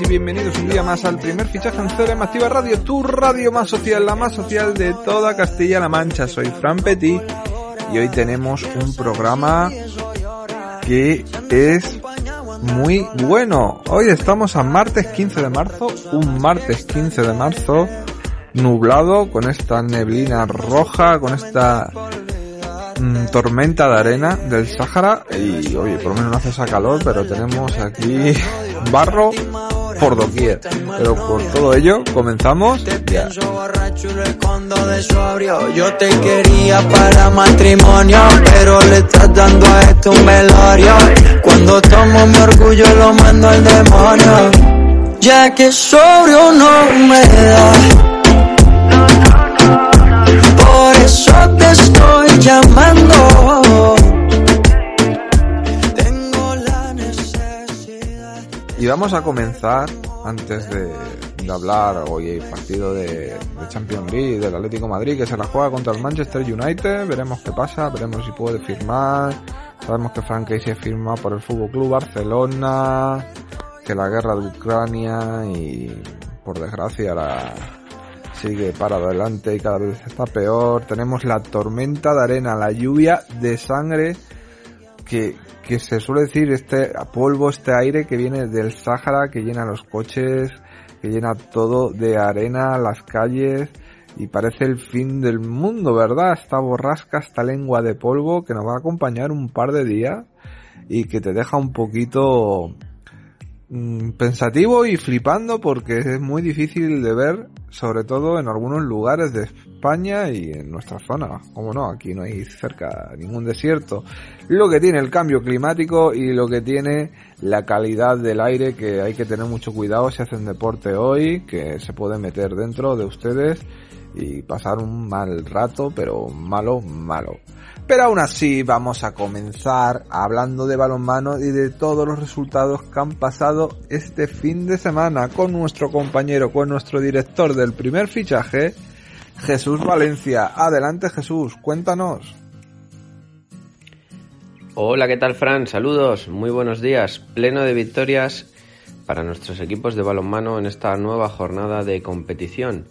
Y bienvenidos un día más al primer fichaje en CRM Activa Radio, tu radio más social, la más social de toda Castilla-La Mancha. Soy Fran Petit y hoy tenemos un programa que es muy bueno. Hoy estamos a martes 15 de marzo, un martes 15 de marzo nublado con esta neblina roja, con esta mm, tormenta de arena del Sáhara y oye, por lo menos no hace esa calor, pero tenemos aquí barro por doquier. Pero por todo ello, comenzamos ya. Yo te quería para matrimonio, pero le estás dando a esto un velorio. Cuando tomo mi orgullo lo mando al demonio. Ya que sobrio no me da. Por eso te estoy llamando. Y vamos a comenzar, antes de, hablar hoy el partido de, de Champions League del Atlético Madrid que se la juega contra el Manchester United, veremos qué pasa, veremos si puede firmar. Sabemos que Frank Casey firma por el Fútbol Club Barcelona, que la guerra de Ucrania y por desgracia la sigue para adelante y cada vez está peor. Tenemos la tormenta de arena, la lluvia de sangre que, que se suele decir este polvo, este aire que viene del Sáhara, que llena los coches, que llena todo de arena, las calles, y parece el fin del mundo, ¿verdad? Esta borrasca, esta lengua de polvo que nos va a acompañar un par de días y que te deja un poquito pensativo y flipando porque es muy difícil de ver, sobre todo en algunos lugares de España y en nuestra zona. Como no, aquí no hay cerca ningún desierto. Lo que tiene el cambio climático y lo que tiene la calidad del aire que hay que tener mucho cuidado si hacen deporte hoy, que se puede meter dentro de ustedes y pasar un mal rato, pero malo, malo. Pero aún así vamos a comenzar hablando de balonmano y de todos los resultados que han pasado este fin de semana con nuestro compañero, con nuestro director del primer fichaje, Jesús Valencia. Adelante Jesús, cuéntanos. Hola, ¿qué tal Fran? Saludos, muy buenos días. Pleno de victorias para nuestros equipos de balonmano en esta nueva jornada de competición.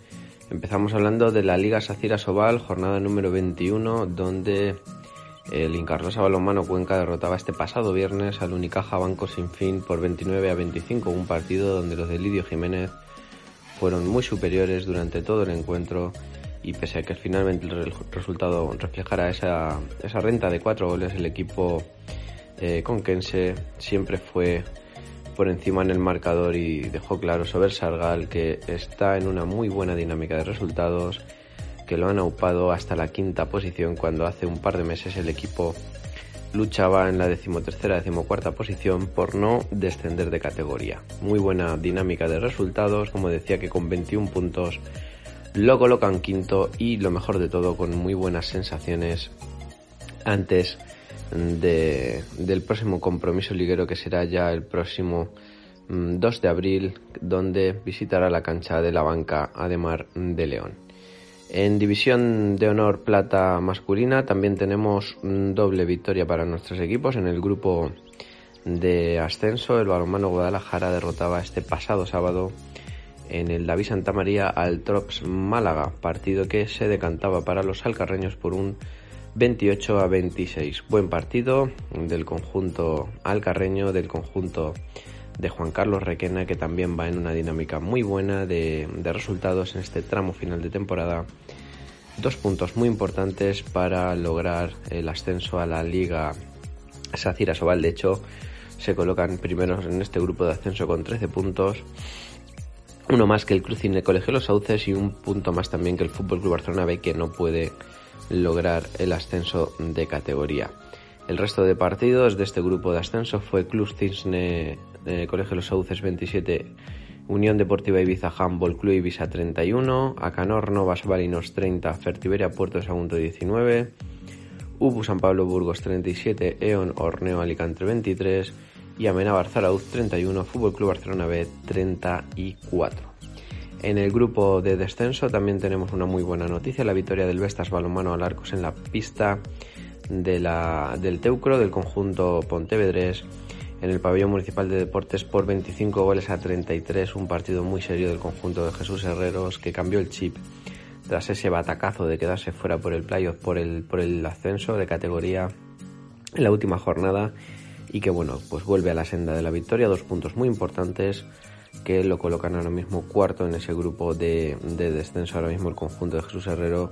Empezamos hablando de la Liga Sacira Sobal, jornada número 21, donde el Incarlosa Balonmano Cuenca derrotaba este pasado viernes al Unicaja Banco Sin Fin por 29 a 25, un partido donde los de Lidio Jiménez fueron muy superiores durante todo el encuentro y pese a que finalmente el resultado reflejara esa, esa renta de cuatro goles, el equipo eh, conquense siempre fue por encima en el marcador y dejó claro Sober Sargal que está en una muy buena dinámica de resultados, que lo han aupado hasta la quinta posición cuando hace un par de meses el equipo luchaba en la decimotercera, decimocuarta posición por no descender de categoría. Muy buena dinámica de resultados, como decía que con 21 puntos lo colocan quinto y lo mejor de todo con muy buenas sensaciones antes de, del próximo compromiso liguero que será ya el próximo mm, 2 de abril donde visitará la cancha de la banca Ademar de León. En división de honor plata masculina también tenemos mm, doble victoria para nuestros equipos en el grupo de ascenso. El balonmano Guadalajara derrotaba este pasado sábado en el David Santa María al Trops Málaga, partido que se decantaba para los alcarreños por un 28 a 26. Buen partido del conjunto alcarreño, del conjunto de Juan Carlos Requena, que también va en una dinámica muy buena de, de resultados en este tramo final de temporada. Dos puntos muy importantes para lograr el ascenso a la Liga Sacira Sobal. De hecho, se colocan primeros en este grupo de ascenso con 13 puntos uno más que el Crucine Colegio Los Sauces y un punto más también que el Fútbol Club Barcelona B que no puede lograr el ascenso de categoría. El resto de partidos de este grupo de ascenso fue Club Cisne eh, Colegio Los Sauces 27, Unión Deportiva Ibiza Handball Club Ibiza 31, Acanor Novas Balinos 30, Fertiberia Puerto Sagunto 19, UBU San Pablo Burgos 37, EON Orneo Alicante 23 y Amenábar Zarauz 31, Fútbol Club Barcelona B 34. En el grupo de descenso también tenemos una muy buena noticia, la victoria del Vestas Balonmano al Arcos en la pista del Teucro del conjunto Pontevedrés en el pabellón municipal de deportes por 25 goles a 33, un partido muy serio del conjunto de Jesús Herreros que cambió el chip tras ese batacazo de quedarse fuera por el playoff por el, por el ascenso de categoría en la última jornada y que bueno, pues vuelve a la senda de la victoria, dos puntos muy importantes que lo colocan ahora mismo cuarto en ese grupo de, descenso ahora mismo el conjunto de Jesús Herrero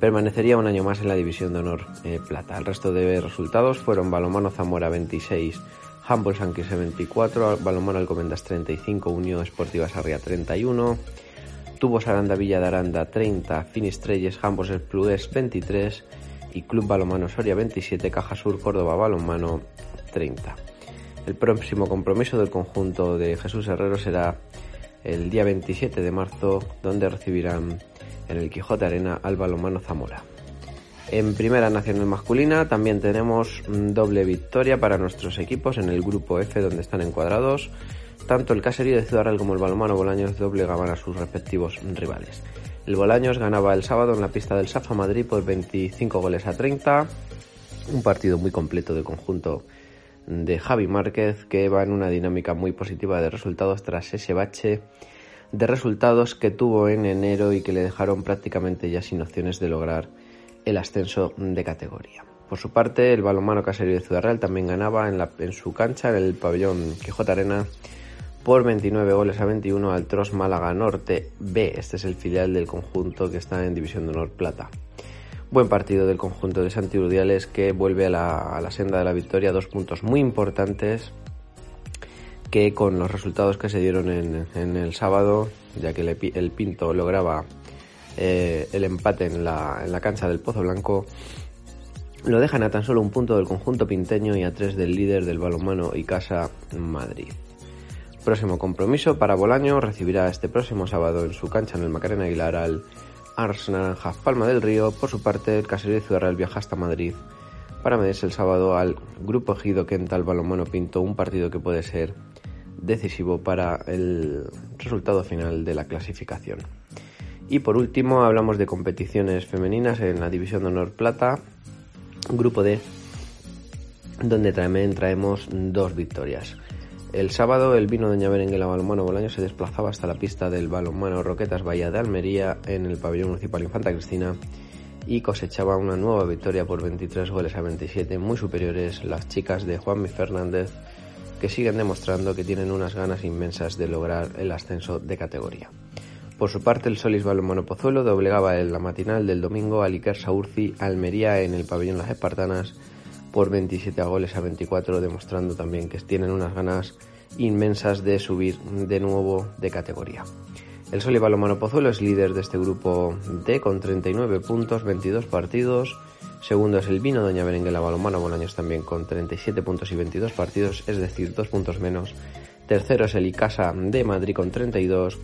permanecería un año más en la división de honor eh, plata. El resto de resultados fueron Balomano Zamora 26, Humboldt Sanquise 24, Balomano Alcomendas 35, Unión Esportiva Sarria 31, Tubos Aranda Villa de Aranda 30, Finistrelles Humboldt Esplugués 23 y Club Balomano Soria 27, Caja Sur Córdoba Balomano 30. El próximo compromiso del conjunto de Jesús Herrero será el día 27 de marzo, donde recibirán en el Quijote Arena al balonmano Zamora. En Primera Nacional Masculina también tenemos doble victoria para nuestros equipos en el grupo F donde están encuadrados. Tanto el Caserío de Ciudad Real como el balonmano Bolaños doblegaban a sus respectivos rivales. El Bolaños ganaba el sábado en la pista del Safa Madrid por 25 goles a 30. Un partido muy completo de conjunto de Javi Márquez que va en una dinámica muy positiva de resultados tras ese bache de resultados que tuvo en enero y que le dejaron prácticamente ya sin opciones de lograr el ascenso de categoría. Por su parte, el balonmano Caserío de Ciudad Real también ganaba en, la, en su cancha, en el pabellón Quijote Arena, por 29 goles a 21 al Tros Málaga Norte B. Este es el filial del conjunto que está en División de Honor Plata. Buen partido del conjunto de Santi Urdiales que vuelve a la, senda de la victoria, dos puntos muy importantes que con los resultados que se dieron en, el sábado, ya que el, Pinto lograba eh, el empate en la, en la cancha del Pozo Blanco, lo dejan a tan solo un punto del conjunto pinteño y a tres del líder del balonmano y casa Madrid. Próximo compromiso para Bolaño recibirá este próximo sábado en su cancha en el Macarena Aguilar al Ars Naranjas Palma del Río. Por su parte, el Caserío de Ciudad viaja hasta Madrid para medirse el sábado al Grupo Ejido Quental Balonmano Pinto, un partido que puede ser decisivo para el resultado final de la clasificación. Y por último, hablamos de competiciones femeninas en la División de Honor Plata, Grupo D, donde también traemos dos victorias. El sábado el vino Doña Berenguela Balonmano Bolaño se desplazaba hasta la pista del balonmano Roquetas Bahía de Almería en el pabellón municipal Infanta Cristina y cosechaba una nueva victoria por 23 goles a 27, muy superiores las chicas de Juanmi Fernández que siguen demostrando que tienen unas ganas inmensas de lograr el ascenso de categoría. Por su parte, el Solis Balonmano Pozuelo doblegaba en la matinal del domingo a Iker Saurci Almería en el pabellón Las Espartanas por 27 goles a 24, demostrando también que tienen unas ganas inmensas de subir de nuevo de categoría. El Sol Balomano Pozuelo es líder de este grupo D con 39 puntos, 22 partidos. Segundo es el Vino Doña Berenguela Balomano Bolaños también con 37 puntos y 22 partidos, es decir, dos puntos menos. Tercero es el Icasa de Madrid con 32.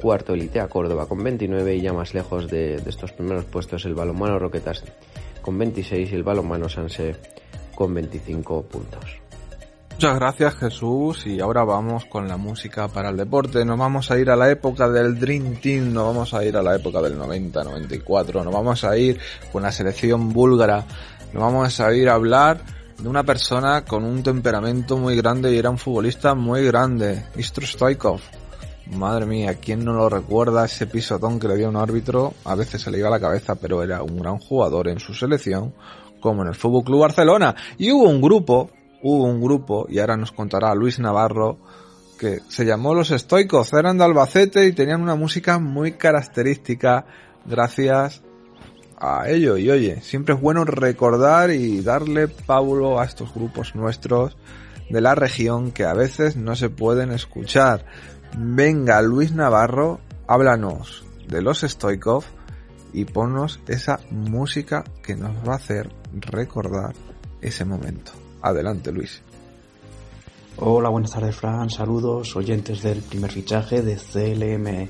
Cuarto el ITEA Córdoba con 29 y ya más lejos de, de estos primeros puestos el Balomano Roquetas con 26 y el balonmano Sanse con 25 puntos. Muchas gracias Jesús y ahora vamos con la música para el deporte. Nos vamos a ir a la época del Dream Team, nos vamos a ir a la época del 90, 94, nos vamos a ir con la selección búlgara, nos vamos a ir a hablar de una persona con un temperamento muy grande y era un futbolista muy grande, Istro Stoikov. Madre mía, ¿quién no lo recuerda ese pisotón que le dio un árbitro? A veces se le iba a la cabeza, pero era un gran jugador en su selección, como en el Fútbol Club Barcelona. Y hubo un grupo, hubo un grupo, y ahora nos contará Luis Navarro, que se llamó Los Estoicos, eran de Albacete y tenían una música muy característica gracias a ello. Y oye, siempre es bueno recordar y darle pábulo a estos grupos nuestros de la región que a veces no se pueden escuchar Venga, Luis Navarro, háblanos de los Stoikov y ponnos esa música que nos va a hacer recordar ese momento. Adelante, Luis. Hola, buenas tardes, Fran. Saludos, oyentes del primer fichaje de CLM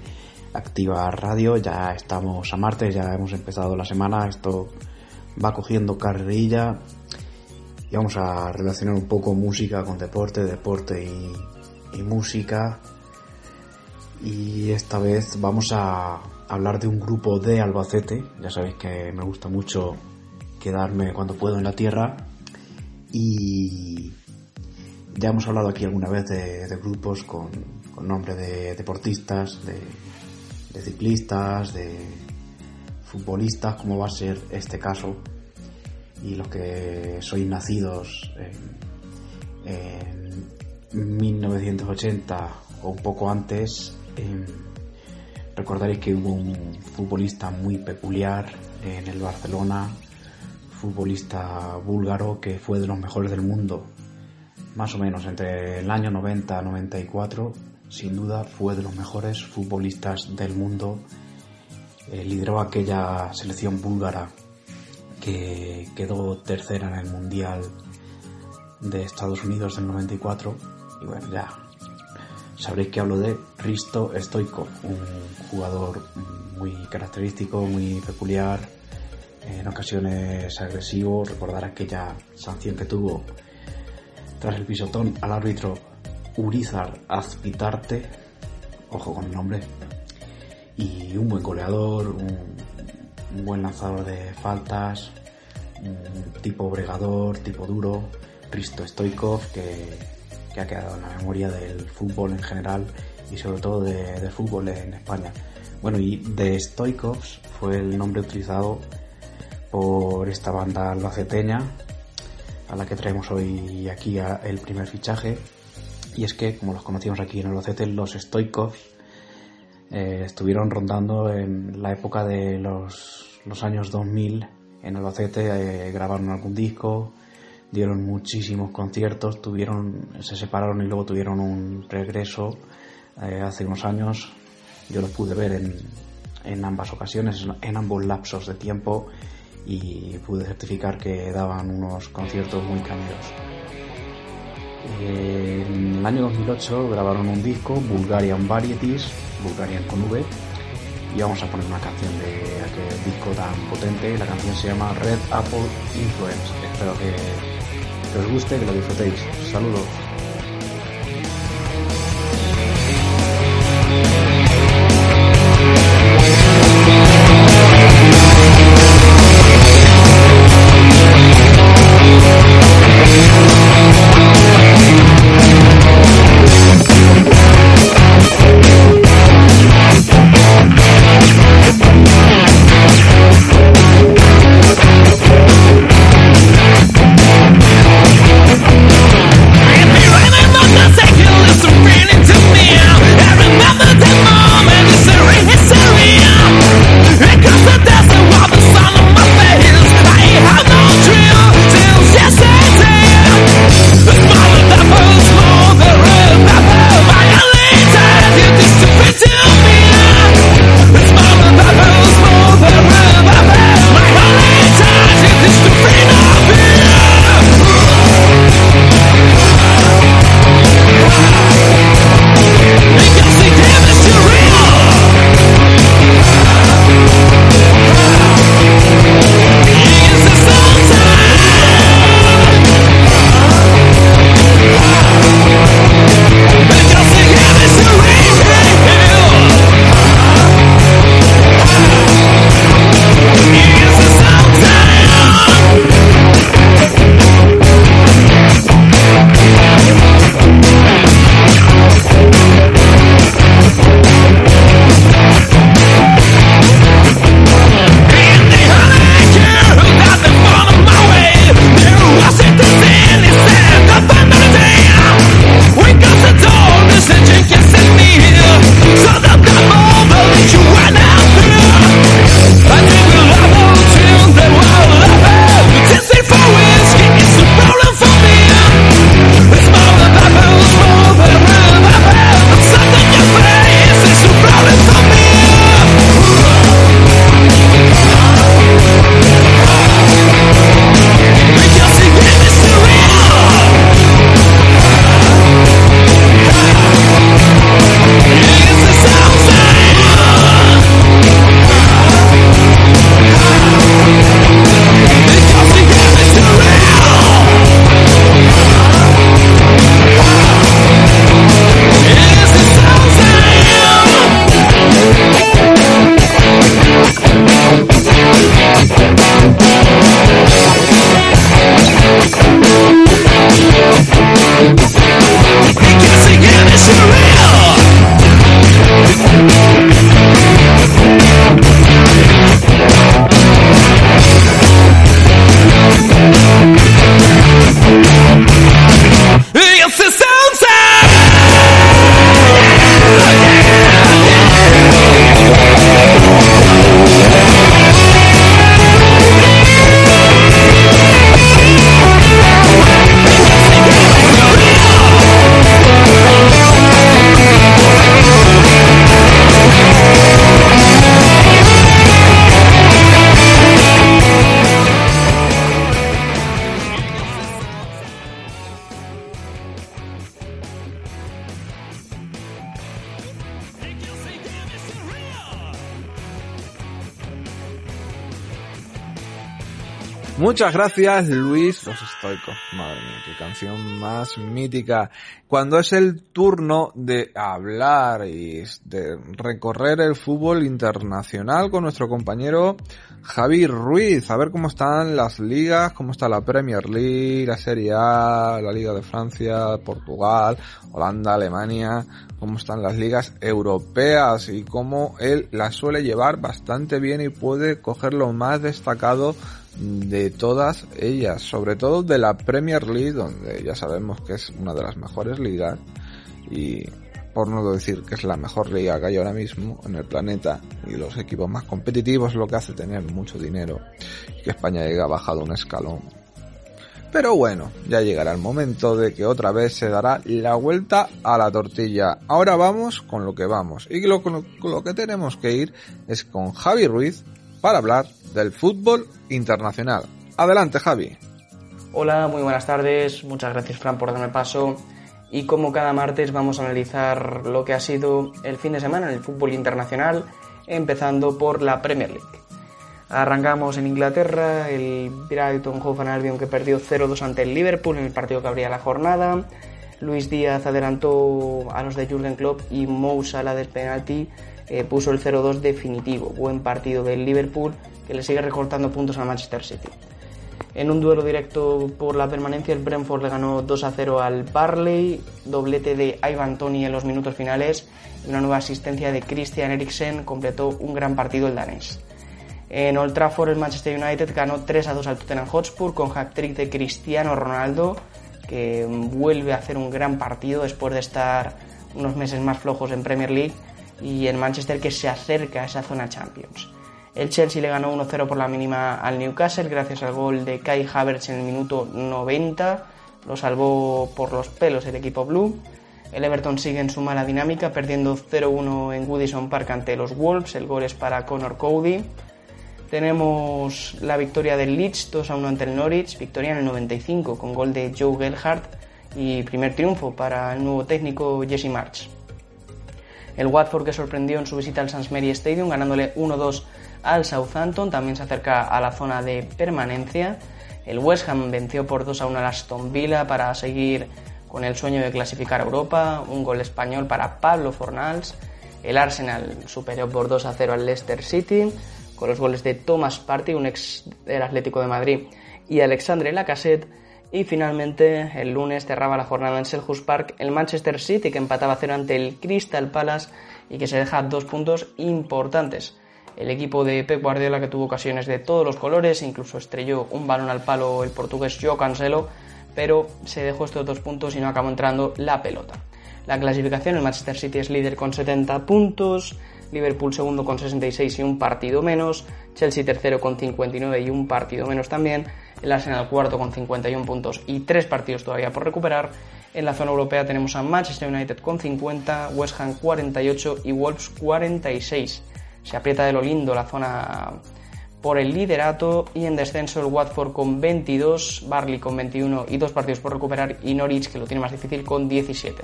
Activa Radio. Ya estamos a martes, ya hemos empezado la semana. Esto va cogiendo carrerilla y vamos a relacionar un poco música con deporte, deporte y, y música. Y esta vez vamos a hablar de un grupo de Albacete. Ya sabéis que me gusta mucho quedarme cuando puedo en la tierra. Y ya hemos hablado aquí alguna vez de, grupos con, nombre de deportistas, de, de, ciclistas, de futbolistas, como va a ser este caso. Y los que sois nacidos en, en 1980 o un poco antes, eh, que hubo un futbolista muy peculiar en el Barcelona, futbolista búlgaro que fue de los mejores del mundo más o menos entre el año 90 y 94, sin duda fue de los mejores futbolistas del mundo. Eh, lideró aquella selección búlgara que quedó tercera en el Mundial de Estados Unidos del 94. Y bueno, ya sabréis que hablo de Risto Stoikov, un jugador muy característico, muy peculiar, en ocasiones agresivo. Recordar aquella sanción que tuvo tras el pisotón al árbitro Urizar Azpitarte, ojo con el nombre, y un buen goleador, un, un buen lanzador de faltas, un tipo bregador, tipo duro, Risto Stoikov, que, que, ha quedado en la memoria del fútbol en general y sobre todo de, del fútbol en España. Bueno, y de Stoikovs fue el nombre utilizado por esta banda albaceteña a la que traemos hoy aquí el primer fichaje. Y es que, como los conocíamos aquí en Albacete, los Stoikovs eh, estuvieron rondando en la época de los, los años 2000 en Albacete, eh, grabaron algún disco, dieron muchísimos conciertos, tuvieron, se separaron y luego tuvieron un regreso eh, hace unos años. Yo los pude ver en, en ambas ocasiones, en ambos lapsos de tiempo y pude certificar que daban unos conciertos muy cálidos. En el año 2008 grabaron un disco, Bulgarian Varieties, Bulgarian con V, y vamos a poner una canción de aquel disco tan potente. La canción se llama Red Apple Influence. Espero que, que os guste, que lo disfrutéis. Saludos. Muchas gracias, Luis Los Estoicos. Madre mía, qué canción más mítica. Cuando es el turno de hablar y de recorrer el fútbol internacional con nuestro compañero Javi Ruiz, a ver cómo están las ligas, cómo está la Premier League, la Serie A, la Liga de Francia, Portugal, Holanda, Alemania, cómo están las ligas europeas y cómo él las suele llevar bastante bien y puede coger lo más destacado de todas ellas, sobre todo de la Premier League, donde ya sabemos que es una de las mejores ligas y por no decir que es la mejor liga que hay ahora mismo en el planeta y los equipos más competitivos, lo que hace tener mucho dinero y que España haya bajado un escalón. Pero bueno, ya llegará el momento de que otra vez se dará la vuelta a la tortilla. Ahora vamos con lo que vamos. Y lo, lo que tenemos que ir es con Javi Ruiz para hablar del fútbol internacional. Adelante, Javi. Hola, muy buenas tardes. Muchas gracias, Fran, por darme paso. Y como cada martes vamos a analizar lo que ha sido el fin de semana en el fútbol internacional, empezando por la Premier League. Arrancamos en Inglaterra, el Brighton Hove Albion que perdió 0-2 ante el Liverpool en el partido que abría la jornada. Luis Díaz adelantó a los de Jurgen Klopp y Mo Salah de penalti eh, puso el 0-2 definitivo. Buen partido del Liverpool que le sigue recortando puntos al Manchester City. En un duelo directo por la permanencia, el Brentford le ganó 2 0 al Barley, doblete de Ivan Tony en los minutos finales y una nueva asistencia de Christian Eriksen completó un gran partido el danés. En Old Trafford, el Manchester United ganó 3 2 al Tottenham Hotspur con hat-trick de Cristiano Ronaldo, que vuelve a hacer un gran partido después de estar unos meses más flojos en Premier League y en Manchester que se acerca a esa zona Champions. El Chelsea le ganó 1-0 por la mínima al Newcastle gracias al gol de Kai Havertz en el minuto 90. Lo salvó por los pelos el equipo blue. El Everton sigue en su mala dinámica, perdiendo 0-1 en Goodison Park ante los Wolves. El gol es para Connor Cody. Tenemos la victoria del Leeds 2-1 ante el Norwich, victoria en el 95 con gol de Joe Gelhardt y primer triunfo para el nuevo técnico Jesse March. El Watford que sorprendió en su visita al Mary Stadium ganándole 1-2 al Southampton, también se acerca a la zona de permanencia. El West Ham venció por 2 a 1 al Aston Villa para seguir con el sueño de clasificar a Europa. Un gol español para Pablo Fornals. El Arsenal superó por 2 a 0 al Leicester City con los goles de Thomas Partey, un ex del Atlético de Madrid, y Alexandre Lacassette. Y finalmente, el lunes cerraba la jornada en Selhurst Park el Manchester City, que empataba 0 ante el Crystal Palace y que se deja dos puntos importantes el equipo de Pep Guardiola que tuvo ocasiones de todos los colores, incluso estrelló un balón al palo el portugués Joe Cancelo, pero se dejó estos dos puntos y no acabó entrando la pelota. La clasificación, el Manchester City es líder con 70 puntos, Liverpool segundo con 66 y un partido menos, Chelsea tercero con 59 y un partido menos también, el Arsenal cuarto con 51 puntos y tres partidos todavía por recuperar. En la zona europea tenemos a Manchester United con 50, West Ham 48 y Wolves 46 se aprieta de lo lindo la zona por el liderato y en descenso el Watford con 22, Barley con 21 y dos partidos por recuperar y Norwich que lo tiene más difícil con 17.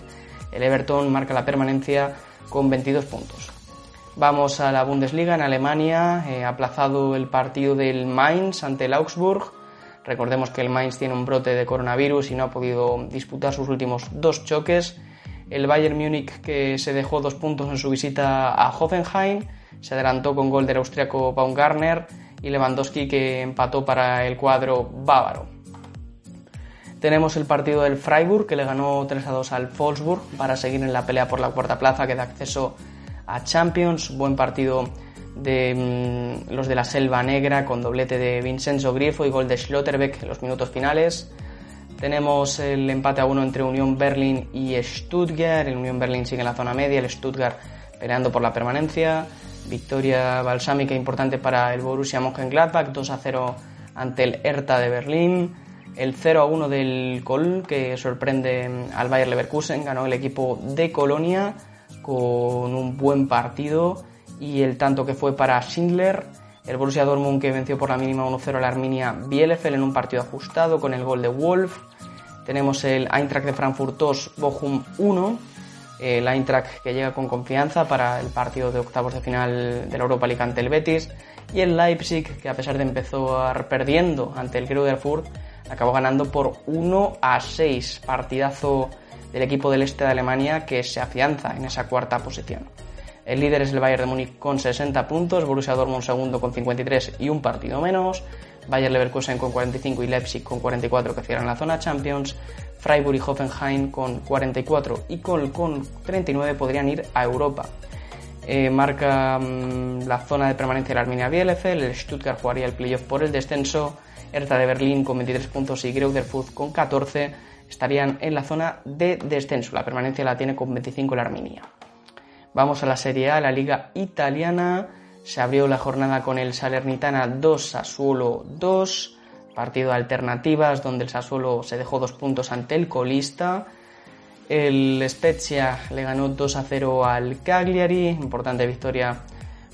El Everton marca la permanencia con 22 puntos. Vamos a la Bundesliga en Alemania, eh, aplazado el partido del Mainz ante el Augsburg. Recordemos que el Mainz tiene un brote de coronavirus y no ha podido disputar sus últimos dos choques. El Bayern Múnich que se dejó dos puntos en su visita a Hoffenheim se adelantó con gol del austriaco Baumgartner y Lewandowski que empató para el cuadro bávaro. Tenemos el partido del Freiburg que le ganó 3 a 2 al Wolfsburg para seguir en la pelea por la cuarta plaza que da acceso a Champions. Buen partido de mm, los de la Selva Negra con doblete de Vincenzo Grifo y gol de Schlotterbeck en los minutos finales. Tenemos el empate a uno entre Unión Berlin y Stuttgart. El Unión Berlin sigue en la zona media, el Stuttgart peleando por la permanencia. Victoria balsámica importante para el Borussia Mönchengladbach, 2 a 0 ante el Hertha de Berlín. El 0 a 1 del Col, que sorprende al Bayer Leverkusen, ganó el equipo de Colonia con un buen partido. Y el tanto que fue para Schindler, el Borussia Dortmund que venció por la mínima 1-0 a la Arminia Bielefeld en un partido ajustado con el gol de Wolf. Tenemos el Eintracht de Frankfurt 2, Bochum 1 El Eintracht que llega con confianza para el partido de octavos de final de la Europa League ante el Betis. Y el Leipzig que a pesar de empezar perdiendo ante el Greuther Fürth acabó ganando por 1 a 6. Partidazo del equipo del este de Alemania que se afianza en esa cuarta posición. El líder es el Bayern de Múnich con 60 puntos, Borussia Dortmund segundo con 53 y un partido menos, Bayern Leverkusen con 45 y Leipzig con 44 que cierran la zona Champions, Freiburg y Hoffenheim con 44 y con, con 39 podrían ir a Europa. Eh, marca mm, la zona de permanencia la Arminia Bielefeld, el Stuttgart jugaría el playoff por el descenso, Hertha de Berlín con 23 puntos y Greuther Fürth con 14 estarían en la zona de descenso. La permanencia la tiene con 25 la Arminia. Vamos a la Serie A, la Liga Italiana. Se abrió la jornada con el Salernitana 2 Sassuolo 2. Partido de alternativas donde el Sassuolo se dejó dos puntos ante el colista. El Spezia le ganó 2 a 0 al Cagliari. Importante victoria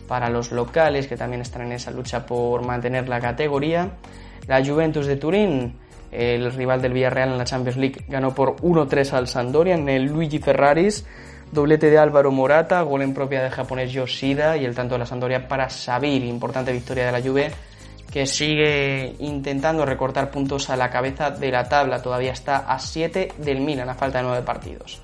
para los locales que también están en esa lucha por mantener la categoría. La Juventus de Turín, el rival del Villarreal en la Champions League, ganó por 1-3 al Sampdoria en el Luigi Ferraris. Doblete de Álvaro Morata, gol en propia del japonés Yoshida y el tanto de la Sampdoria para Sabir. Importante victoria de la Juve que sigue intentando recortar puntos a la cabeza de la tabla. Todavía está a 7 del Milan a falta de 9 partidos.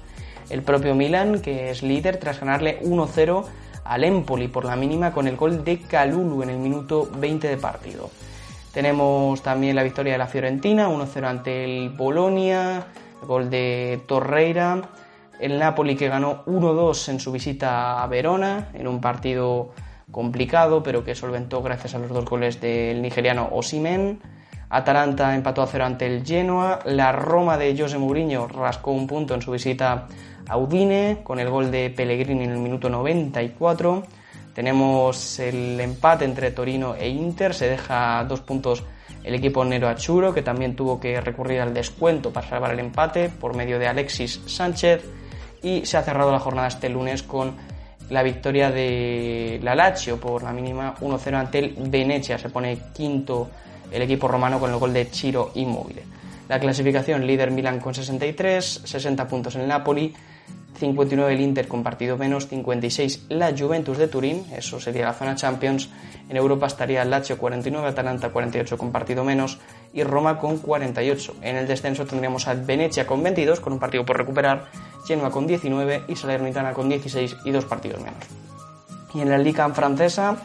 El propio Milan, que es líder tras ganarle 1-0 al Empoli por la mínima con el gol de Calulu en el minuto 20 de partido. Tenemos también la victoria de la Fiorentina, 1-0 ante el Bolonia, gol de Torreira. El Napoli que ganó 1-2 en su visita a Verona, en un partido complicado, pero que solventó gracias a los dos goles del nigeriano Osimen. Atalanta empató a 0 ante el Genoa. La Roma de José Mourinho rascó un punto en su visita a Udine con el gol de Pellegrini en el minuto 94. Tenemos el empate entre Torino e Inter, se deja dos puntos el equipo Nero Achuro, que también tuvo que recurrir al descuento para salvar el empate por medio de Alexis Sánchez. Y se ha cerrado la jornada este lunes con la victoria de la Lazio por la mínima 1-0 ante el Venecia. Se pone quinto el equipo romano con el gol de Chiro Immobile. La clasificación líder Milan con 63, 60 puntos en Napoli, 59 el Inter con partido menos, 56 la Juventus de Turín, eso sería la zona Champions. En Europa estaría Lazio 49, Atalanta 48 con partido menos y Roma con 48. En el descenso tendríamos a Venecia con 22 con un partido por recuperar, Genoa con 19 y Salernitana con 16 y dos partidos menos. Y en la Liga francesa,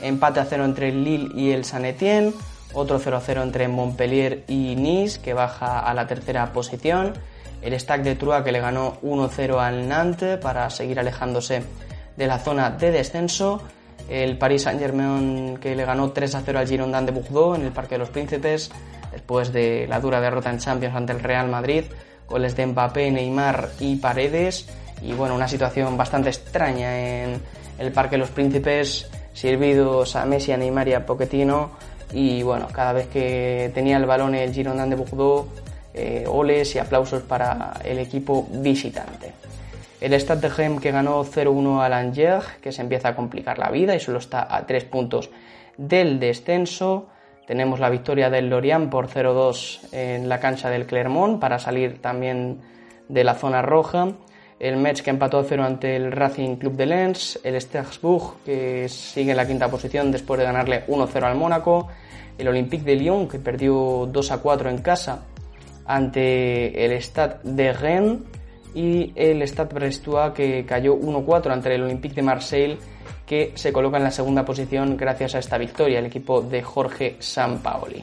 empate a cero entre el Lille y el Saint Etienne, otro 0 a 0 entre Montpellier y Nice que baja a la tercera posición el Stack de Trua que le ganó 1-0 al Nantes para seguir alejándose de la zona de descenso, el Paris Saint-Germain que le ganó 3-0 al Girondin de Bordeaux en el Parque de los Príncipes después de la dura derrota en Champions ante el Real Madrid, goles de Mbappé, Neymar y Paredes y bueno, una situación bastante extraña en el Parque de los Príncipes, servidos a Messi, a Neymar y a Pochettino y bueno, cada vez que tenía el balón el Girondin de Bordeaux eh, oles y aplausos para el equipo visitante. El Stade de Gem que ganó 0-1 al Angers, que se empieza a complicar la vida y solo está a 3 puntos del descenso. Tenemos la victoria del Lorient por 0-2 en la cancha del Clermont para salir también de la zona roja. El Metz que empató 0 ante el Racing Club de Lens. El Strasbourg que sigue en la quinta posición después de ganarle 1-0 al Mónaco. El Olympique de Lyon que perdió 2-4 en casa ante el Stade de Rennes y el Stade Brestois que cayó 1-4 ante el Olympique de Marseille que se coloca en la segunda posición gracias a esta victoria, el equipo de Jorge Sampaoli.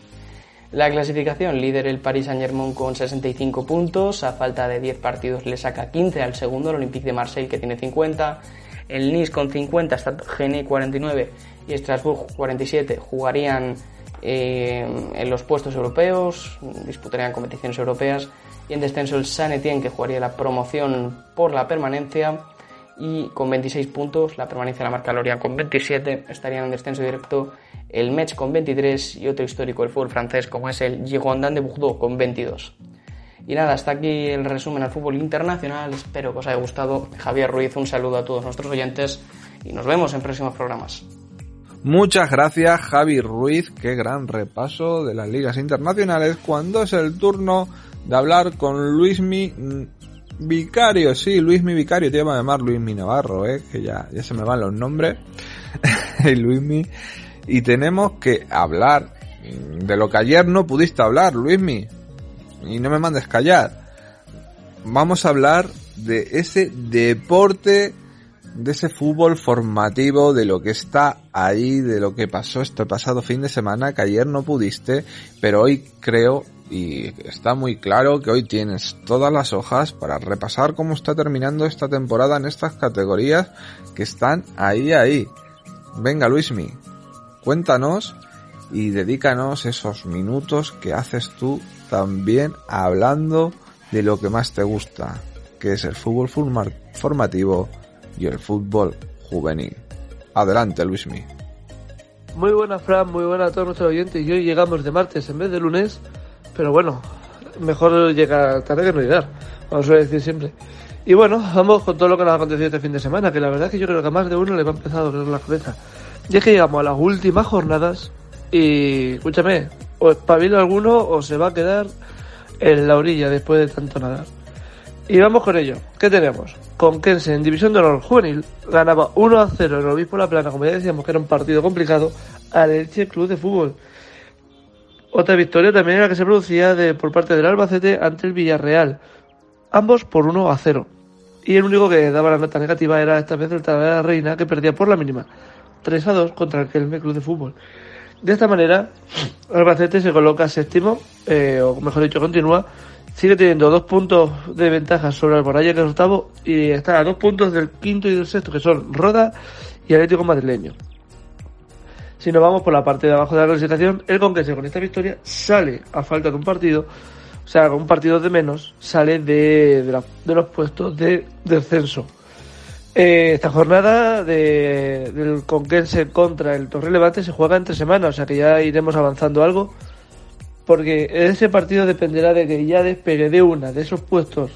La clasificación, líder el Paris Saint-Germain con 65 puntos, a falta de 10 partidos le saca 15 al segundo, el Olympique de Marseille que tiene 50, el Nice con 50, Stade Gené 49 y Strasbourg 47 jugarían eh, en los puestos europeos, disputarían competiciones europeas y en descenso el San Etienne que jugaría la promoción por la permanencia y con 26 puntos, la permanencia la marca Lorient con 27, estarían en descenso directo el Metz con 23 y otro histórico del fútbol francés como es el Girondin de Bordeaux con 22. Y nada, hasta aquí el resumen al fútbol internacional, espero que os haya gustado. Javier Ruiz, un saludo a todos nuestros oyentes y nos vemos en próximos programas. Muchas gracias Javi Ruiz, qué gran repaso de las ligas internacionales cuando es el turno de hablar con Luismi Vicario, sí, Luis mi Vicario, te iba a llamar Luis mi Navarro, eh, que ya, ya se me van los nombres. Luis mi. Y tenemos que hablar de lo que ayer no pudiste hablar, Luismi. Y no me mandes callar. Vamos a hablar de ese deporte, de ese fútbol formativo, de lo que está ahí, de lo que pasó este pasado fin de semana, que ayer no pudiste, pero hoy creo y está muy claro que hoy tienes todas las hojas para repasar cómo está terminando esta temporada en estas categorías que están ahí, ahí. Venga, Luismi, cuéntanos y dedícanos esos minutos que haces tú también hablando de lo que más te gusta, que es el fútbol formativo y el fútbol juvenil. Adelante, Luismi. Muy buena, Fran, muy buena a todos nuestros oyentes. Y hoy llegamos de martes en vez de lunes, pero bueno, mejor llegar tarde que no llegar, vamos a decir siempre. Y bueno, vamos con todo lo que nos ha acontecido este fin de semana, que la verdad es que yo creo que a más de uno le va a empezar a doler la cabeza. Ya que llegamos a las últimas jornadas y escúchame, o espabila alguno o se va a quedar en la orilla después de tanto nadar. Y vamos con ello. ¿Qué tenemos? Con Kense en División de Honor Juvenil ganaba 1 a 0 en el Obispo La Plana, como ya decíamos que era un partido complicado, al Elche Club de Fútbol. Otra victoria también era que se producía de, por parte del Albacete ante el Villarreal, ambos por 1 a 0. Y el único que daba la nota negativa era esta vez el Talavera Reina, que perdía por la mínima, 3 a 2 contra el Kelme Club de Fútbol. De esta manera, Albacete se coloca séptimo, eh, o mejor dicho, continúa. Sigue teniendo dos puntos de ventaja sobre el Moralla, que es octavo, y está a dos puntos del quinto y del sexto, que son Roda y Atlético Madrileño. Si nos vamos por la parte de abajo de la clasificación, el Conquense con esta victoria sale a falta de un partido, o sea, con un partido de menos, sale de, de los puestos de descenso. Eh, esta jornada de, del Conquense contra el Torre Levante se juega entre semanas, o sea que ya iremos avanzando algo. Porque ese partido dependerá de que ya despegue de una de esos puestos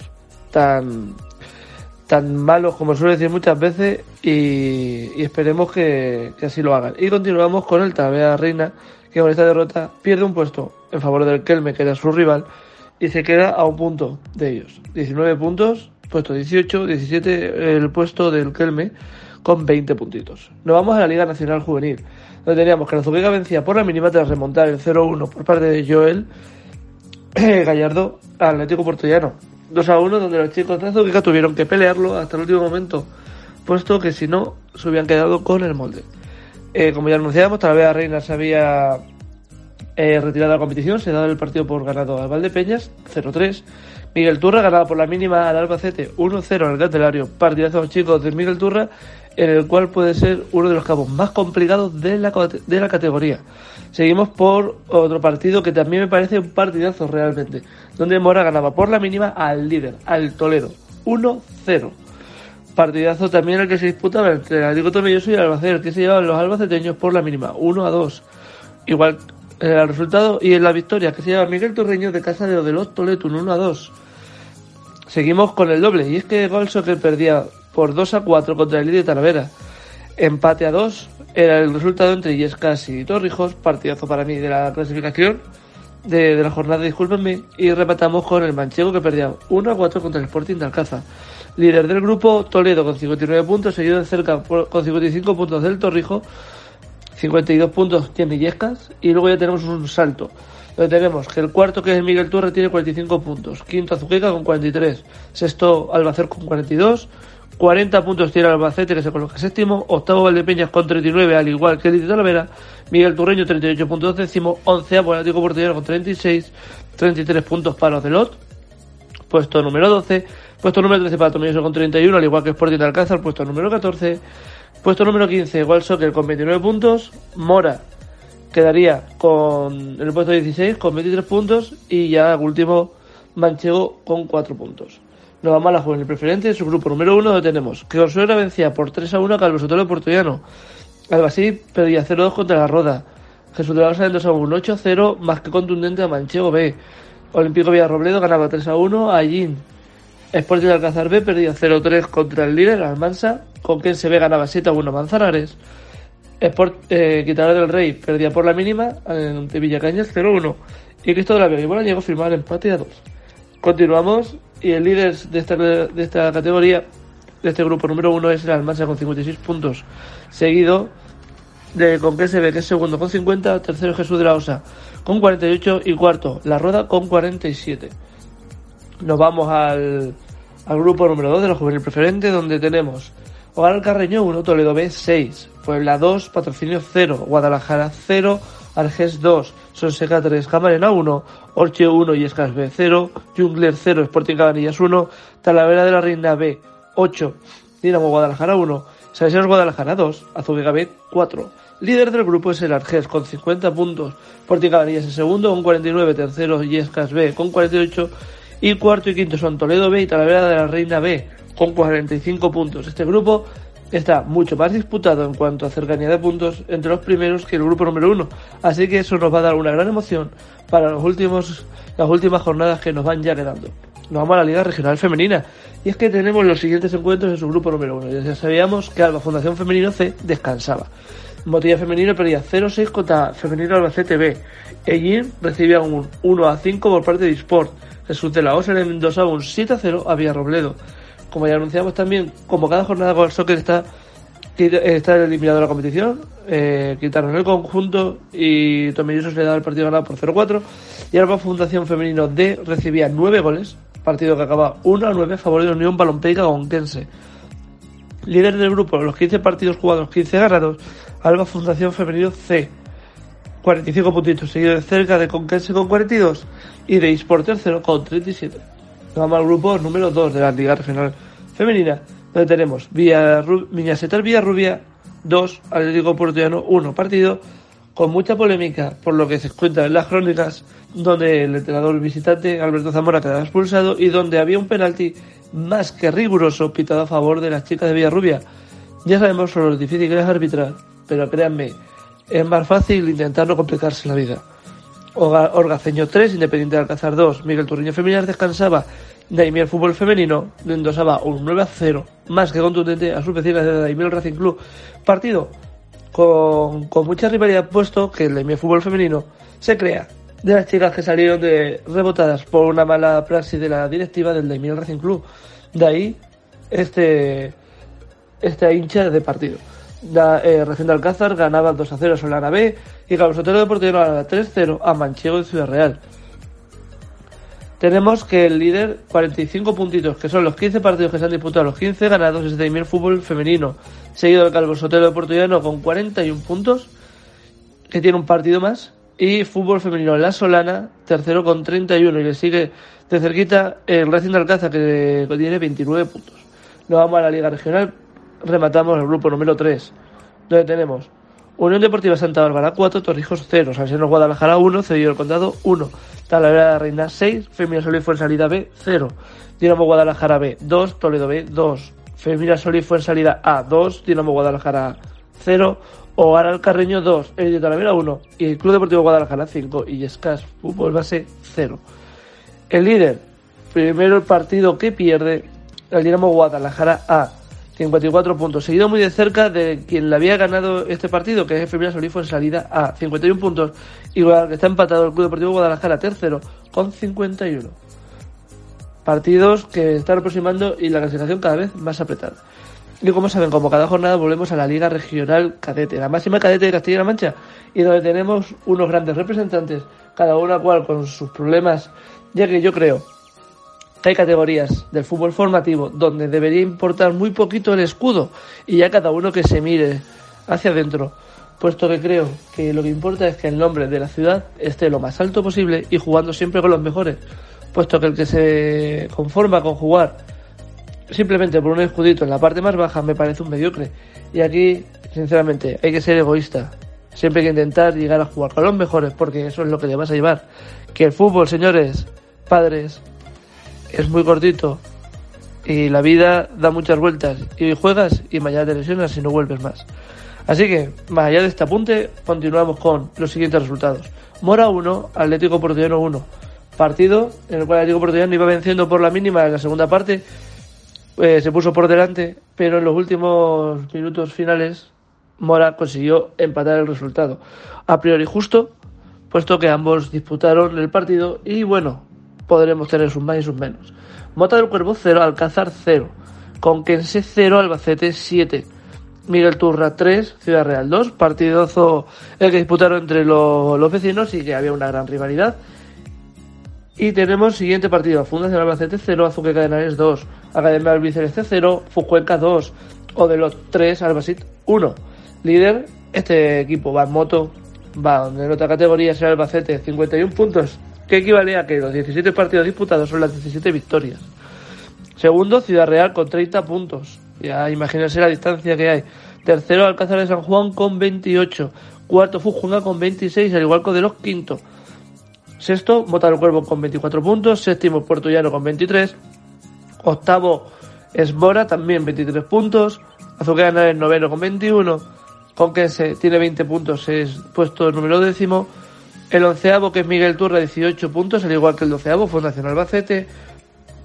tan, tan malos como suele decir muchas veces y, esperemos que, así lo hagan. Y continuamos con el Talavera Reina, que con esta derrota pierde un puesto en favor del Kelme, que era su rival, y se queda a un punto de ellos. 19 puntos puesto 18, 17 el puesto del Kelme con 20 puntitos. Nos vamos a la Liga Nacional Juvenil, donde teníamos que la Zubiga vencía por la mínima tras remontar el 0-1 por parte de Joel Gallardo al Atlético Portollano. 2 a 1, donde los chicos de Azubiga tuvieron que pelearlo hasta el último momento, puesto que si no, se hubieran quedado con el molde. Eh, como ya anunciábamos, Talavera Reina se había eh, retirado de la competición, se ha dado el partido por ganado al Valdepeñas, 0-3. Miguel Turra ganaba por la mínima al Albacete 1-0 en el Candelario. Partidazo chicos de Miguel Turra, en el cual puede ser uno de los cabos más complicados de la, de la categoría. Seguimos por otro partido que también me parece un partidazo realmente, donde Mora ganaba por la mínima al líder, al Toledo, 1-0. Partidazo también el que se disputaba entre el Atlético y el Albacete, que se llevaban los albaceteños por la mínima, 1-2. Igual el resultado y en la victoria que se lleva Miguel Torreño de casa de Odelot Toledo, 1 a 2. Seguimos con el doble y es que Gol que perdía por 2 a 4 contra el líder Talavera. Empate a 2 era el resultado entre Yescas y Torrijos, partidazo para mí de la clasificación de, la jornada, discúlpenme, y rematamos con el Manchego que perdía 1 a 4 contra el Sporting de Alcázar. Líder del grupo, Toledo con 59 puntos, seguido de cerca con 55 puntos del Torrijos 52 puntos tiene Yescas y luego ya tenemos un salto. Donde tenemos que el cuarto, que es Miguel Torre, tiene 45 puntos. Quinto, Azuqueca con 43. Sexto, Albacete con 42. 40 puntos tiene Albacete, que se coloca séptimo. Octavo, Valdepeñas con 39, al igual que de Talavera. Miguel Turreño, 38 puntos décimo. Onceavo, Atlético Portugués con 36. 33 puntos para Ocelot. Puesto número 12. Puesto número 13 para Tomilloso con 31, al igual que Sporting Alcázar. Puesto número 14. Puesto número 15, Wild Soccer con 29 puntos. Mora quedaría con el puesto 16 con 23 puntos. Y ya último, Manchego con 4 puntos. Nos vamos a la juvenil preferente, su grupo número 1, donde tenemos que Orsuera vencía por 3 a 1 a Calvo Sotelo Portollano. Albasí perdía 0-2 contra la Roda. Jesús de la Rosa en 2 a 1, 8 a 0, más que contundente a Manchego B. Olímpico Villarrobledo ganaba 3 a 1 a Gin. Sporting de Alcázar B perdía 0-3 contra el líder, Almansa, con quien se ve ganaba 7-1 Manzanares. Sport eh, del Rey perdía por la mínima ante Villacañas 0-1. Y Cristo de la Vega llegó a firmar el empate a 2. Continuamos Y el líder de esta, de esta categoría, de este grupo número uno, es el Almansa con 56 puntos, seguido de con ve que es segundo con 50, tercero Jesús de la Osa con 48 y cuarto La Rueda con 47. Nos vamos al, al grupo número 2 de la juvenil preferente donde tenemos Hogar Carreño 1, Toledo B 6, Puebla 2, Patrocinio 0, Guadalajara 0, Arges 2, Sonseca 3, Camarena 1, Orche 1 y Escas B 0, Jungler 0, Sporting Cabanillas 1, Talavera de la Reina B 8, Dinamo Guadalajara 1, Salesianos Guadalajara 2, Azubiga B 4. Líder del grupo es el Arges con 50 puntos, Sporting Cabanillas en segundo con 49, tercero Yescas B con 48 y cuarto y quinto son Toledo B y Talavera de la Reina B con 45 puntos. Este grupo está mucho más disputado en cuanto a cercanía de puntos entre los primeros que el grupo número uno. Así que eso nos va a dar una gran emoción para los últimos, las últimas jornadas que nos van ya quedando. Nos vamos a la Liga Regional Femenina. Y es que tenemos los siguientes encuentros en su grupo número uno. Ya sabíamos que Alba Fundación Femenino C descansaba. Motilla Femenino perdía 0-6 contra Femenino Albacete B. Ellín recibía un 1-5 por parte de Sport. Jesús de la Osa le un 7-0 a Villarrobledo como ya anunciamos también, como cada jornada con el soccer está, está eliminado de la competición, eh, quitaron el conjunto y Tomilloso se le daba el partido ganado por 0-4 y ahora Fundación Femenino D recibía 9 goles, partido que acaba 1-9 a favor de Unión Balompeica Gonquense. Líder del grupo, los 15 partidos jugados, 15 ganados, Alba Fundación Femenino C. 45 puntitos, seguido de cerca de Conquense con 42 y de Isport tercero con 37 vamos al grupo número 2 de la Liga Regional Femenina, donde tenemos Villa Viñasetar Villarrubia 2, Atlético Portuano 1 partido con mucha polémica por lo que se cuenta en las crónicas, donde el entrenador visitante Alberto Zamora quedaba expulsado y donde había un penalti más que riguroso pitado a favor de las chicas de Villarrubia. Ya sabemos lo difícil que es arbitrar, pero créanme, es más fácil intentar no complicarse la vida. Orgaceño 3, Independiente de Alcázar 2, Miguel Turriño Femenil descansaba, Daimiel Fútbol Femenino le endosaba un 9 a 0, más que contundente a sus vecinas de Daimiel Racing Club. Partido con, con mucha rivalidad, puesto que el Daimiel Fútbol Femenino se crea de las chicas que salieron de rebotadas por una mala praxis de la directiva del Daimiel Racing Club. De ahí este, este hincha de partido. Da, eh, Recién de Alcázar ganaba 2 a 0 sobre la B y Carlos Sotelo Deportivo ganaba 3-0 a Manchego de Ciudad Real. Tenemos que el líder, 45 puntitos, que son los 15 partidos que se han disputado, los 15 ganados, es Daimiel Fútbol Femenino, seguido del Calvo Sotelo Deportivo con 41 puntos, que tiene un partido más, y Fútbol Femenino La Solana, tercero con 31, y le sigue de cerquita el Racing de Alcázar, que tiene 29 puntos. Nos vamos a la Liga Regional, rematamos el grupo número 3, donde tenemos Unión Deportiva Santa Bárbara 4, Torrijos 0, Salesianos Guadalajara 1, Cedillo del Condado 1, Talavera de la Reina 6, Femina Sol y salida B 0, Dinamo Guadalajara B 2, Toledo B 2, Femina Sol y salida A 2, Dinamo Guadalajara 0, Hogar al Carreño 2, El de Talavera 1 y el Club Deportivo Guadalajara 5 y Escas Fútbol Base 0. El líder, primero el partido que pierde, el Dinamo Guadalajara A 54 puntos, seguido muy de cerca de quien le había ganado este partido, que es Solifo en salida a 51 puntos, igual que está empatado el Club Deportivo Guadalajara tercero con 51. Partidos que están aproximando y la clasificación cada vez más apretada. Y como saben, como cada jornada volvemos a la Liga Regional Cadete, la máxima cadete de Castilla-La Mancha, y donde tenemos unos grandes representantes, cada uno cual con sus problemas, ya que yo creo hay categorías del fútbol formativo donde debería importar muy poquito el escudo y ya cada uno que se mire hacia adentro, puesto que creo que lo que importa es que el nombre de la ciudad esté lo más alto posible y jugando siempre con los mejores, puesto que el que se conforma con jugar simplemente por un escudito en la parte más baja me parece un mediocre. Y aquí, sinceramente, hay que ser egoísta. Siempre hay que intentar llegar a jugar con los mejores, porque eso es lo que te vas a llevar. Que el fútbol, señores, padres, es muy cortito y la vida da muchas vueltas y juegas y mañana te lesionas y no vuelves más. Así que, más allá de este apunte, continuamos con los siguientes resultados. Mora 1, Atlético Portugués 1. Partido en el cual Atlético Portugués iba venciendo por la mínima en la segunda parte, eh, se puso por delante, pero en los últimos minutos finales Mora consiguió empatar el resultado. A priori justo, puesto que ambos disputaron el partido y bueno, podremos tener sus más y sus menos. Mota del Cuervo 0, Alcázar 0. Conquense 0, Albacete 7. Miguel Turra 3, Ciudad Real 2. Partidazo el que disputaron entre los vecinos y que había una gran rivalidad. Y tenemos siguiente partido: Fundación Albacete 0, Azuque Cadenares 2, Academia Albiceleste 0, Fucuenca 2, o de los 3, Albasit 1. Líder, este equipo va en moto, va en otra categoría, será Albacete, 51 puntos, que equivale a que los 17 partidos disputados son las 17 victorias. Segundo, Ciudad Real con 30 puntos. Ya imagínense la distancia que hay. Tercero, Alcázar de San Juan con 28. Cuarto, Fujunga con 26, al igual que de los quinto. Sexto, Mota del Cuervo con 24 puntos. Séptimo, Puerto Llano con 23. Octavo, Esmora también 23 puntos. Azúcar es noveno con 21. Conquense tiene 20 puntos, es puesto número décimo. El onceavo, que es Miguel Turra, 18 puntos, al igual que el doceavo, Fundación Albacete.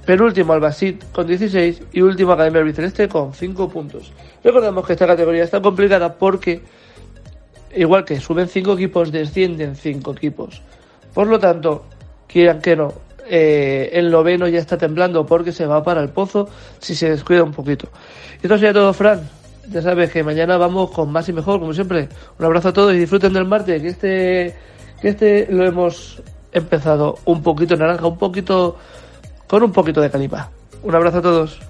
Penúltimo, Albasit con 16. Y último, Academia Albiceleste con 5 puntos. Recordamos que esta categoría está complicada porque, igual que suben 5 equipos, descienden 5 equipos. Por lo tanto, quieran que no, eh, el noveno ya está temblando porque se va para el pozo si se descuida un poquito. Y esto sería todo, Fran. Ya sabes que mañana vamos con más y mejor, como siempre. Un abrazo a todos y disfruten del martes, que este, que este lo hemos empezado un poquito naranja, un poquito, con un poquito de calipa. Un abrazo a todos.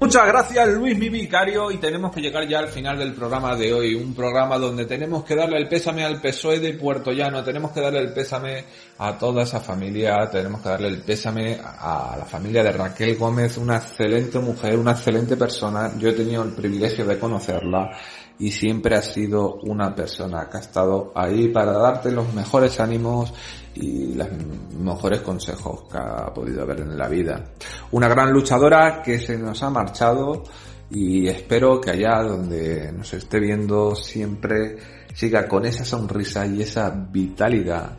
Muchas gracias Luis mi vicario y tenemos que llegar ya al final del programa de hoy, un programa donde tenemos que darle el pésame al PSOE de Puerto Llano, tenemos que darle el pésame a toda esa familia, tenemos que darle el pésame a la familia de Raquel Gómez, una excelente mujer, una excelente persona, yo he tenido el privilegio de conocerla y siempre ha sido una persona que ha estado ahí para darte los mejores ánimos y los mejores consejos que ha podido haber en la vida. Una gran luchadora que se nos ha marchado y espero que allá donde nos esté viendo siempre siga con esa sonrisa y esa vitalidad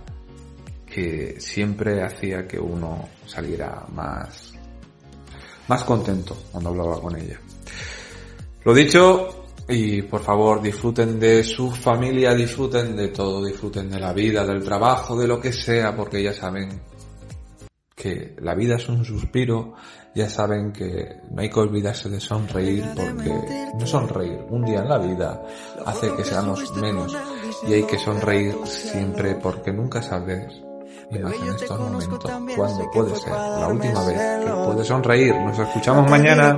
que siempre hacía que uno saliera más, más contento cuando hablaba con ella. Lo dicho, y por favor disfruten de su familia, disfruten de todo, disfruten de la vida, del trabajo, de lo que sea, porque ya saben que la vida es un suspiro, ya saben que no hay que olvidarse de sonreír porque no sonreír un día en la vida hace que seamos menos y hay que sonreír siempre porque nunca sabes y más en estos momentos cuando puede ser la última vez que puedes sonreír. Nos escuchamos mañana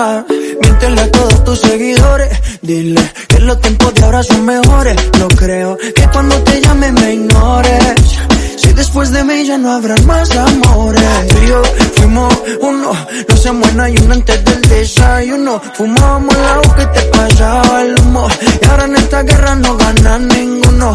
nada Miéntele a todos tus seguidores Dile que los tiempos de ahora son mejores. No creo que cuando te llame me ignores. Si después de mí ya no habrá más amores. Tú y yo fuimos uno No se muera y uno antes del desayuno. Fumábamos agua que te pasaba el humo. Y ahora en esta guerra no gana ninguno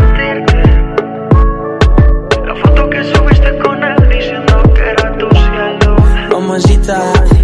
agita